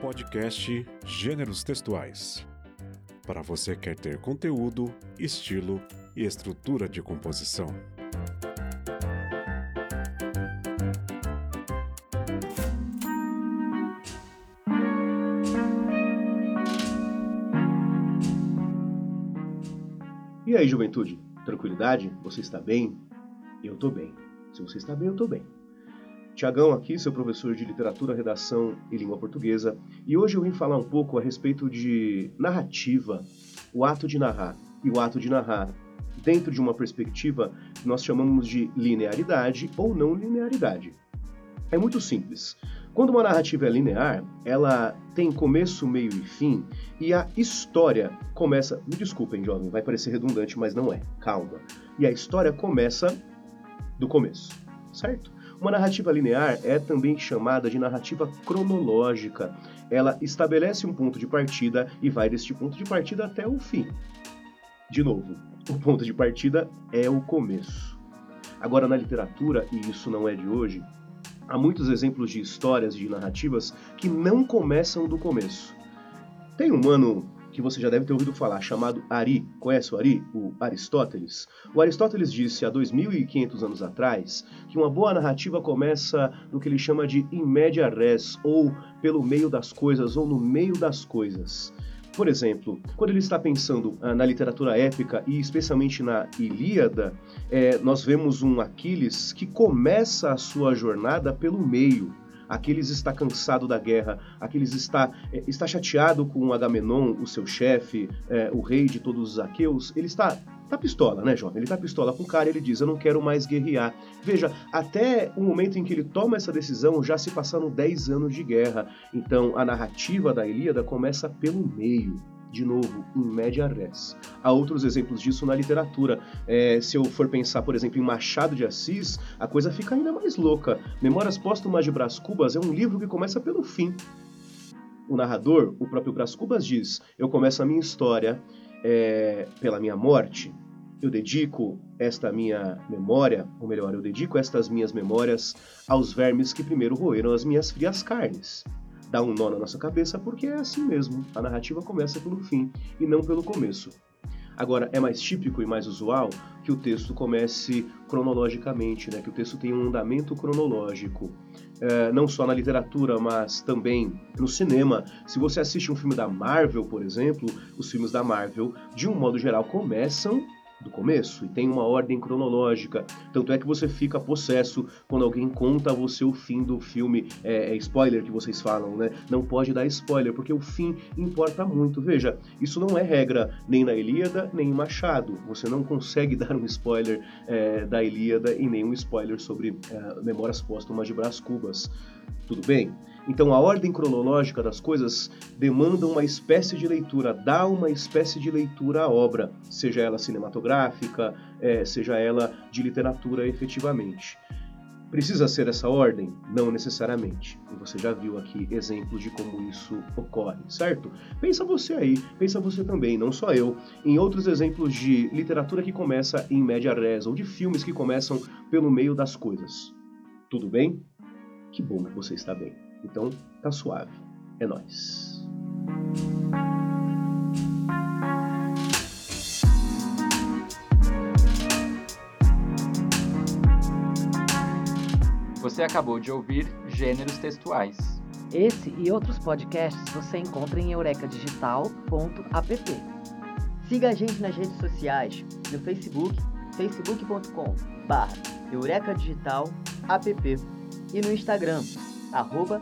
podcast Gêneros Textuais. Para você que quer ter conteúdo, estilo e estrutura de composição. E aí, juventude? Tranquilidade? Você está bem? Eu estou bem. Se você está bem, eu estou bem. Tiagão aqui, seu professor de literatura, redação e língua portuguesa, e hoje eu vim falar um pouco a respeito de narrativa, o ato de narrar e o ato de narrar dentro de uma perspectiva que nós chamamos de linearidade ou não linearidade. É muito simples. Quando uma narrativa é linear, ela tem começo, meio e fim, e a história começa. Me desculpem, jovem, vai parecer redundante, mas não é. Calma. E a história começa do começo, certo? Uma narrativa linear é também chamada de narrativa cronológica. Ela estabelece um ponto de partida e vai deste ponto de partida até o fim. De novo, o ponto de partida é o começo. Agora, na literatura, e isso não é de hoje, Há muitos exemplos de histórias e de narrativas que não começam do começo. Tem um mano que você já deve ter ouvido falar, chamado Ari. Conhece o Ari? O Aristóteles? O Aristóteles disse há 2.500 anos atrás que uma boa narrativa começa no que ele chama de in media res, ou pelo meio das coisas, ou no meio das coisas. Por exemplo, quando ele está pensando ah, na literatura épica e especialmente na Ilíada, é, nós vemos um Aquiles que começa a sua jornada pelo meio. Aquiles está cansado da guerra, Aquiles está, é, está chateado com Agamenon, o seu chefe, é, o rei de todos os aqueus. Ele está tá pistola, né, jovem? Ele tá pistola com o cara e ele diz: Eu não quero mais guerrear. Veja, até o momento em que ele toma essa decisão, já se passaram 10 anos de guerra. Então a narrativa da Ilíada começa pelo meio. De novo, em média res. Há outros exemplos disso na literatura. É, se eu for pensar, por exemplo, em Machado de Assis, a coisa fica ainda mais louca. Memórias Póstumas de Brás Cubas é um livro que começa pelo fim. O narrador, o próprio Brás Cubas, diz: Eu começo a minha história é, pela minha morte, eu dedico esta minha memória, ou melhor, eu dedico estas minhas memórias aos vermes que primeiro roeram as minhas frias carnes. Dá um nó na nossa cabeça porque é assim mesmo. A narrativa começa pelo fim e não pelo começo. Agora, é mais típico e mais usual que o texto comece cronologicamente, né? que o texto tenha um andamento cronológico. É, não só na literatura, mas também no cinema. Se você assiste um filme da Marvel, por exemplo, os filmes da Marvel, de um modo geral, começam do começo e tem uma ordem cronológica. Tanto é que você fica possesso quando alguém conta a você o fim do filme. É, é, spoiler que vocês falam, né? Não pode dar spoiler, porque o fim importa muito. Veja, isso não é regra nem na Ilíada, nem em Machado. Você não consegue dar um spoiler é, da Ilíada e nem um spoiler sobre é, Memórias Póstumas de Brás Cubas. Tudo bem? Então a ordem cronológica das coisas demanda uma espécie de leitura, dá uma espécie de leitura à obra, seja ela cinematográfica, é, seja ela de literatura efetivamente. Precisa ser essa ordem? Não necessariamente. E você já viu aqui exemplos de como isso ocorre, certo? Pensa você aí, pensa você também, não só eu, em outros exemplos de literatura que começa em média res ou de filmes que começam pelo meio das coisas. Tudo bem? Que bom que você está bem. Então, tá suave. É nós. Você acabou de ouvir Gêneros Textuais. Esse e outros podcasts você encontra em eurecadigital.app. Siga a gente nas redes sociais, no Facebook, facebook.com/eurecadigital.app e no Instagram, arroba.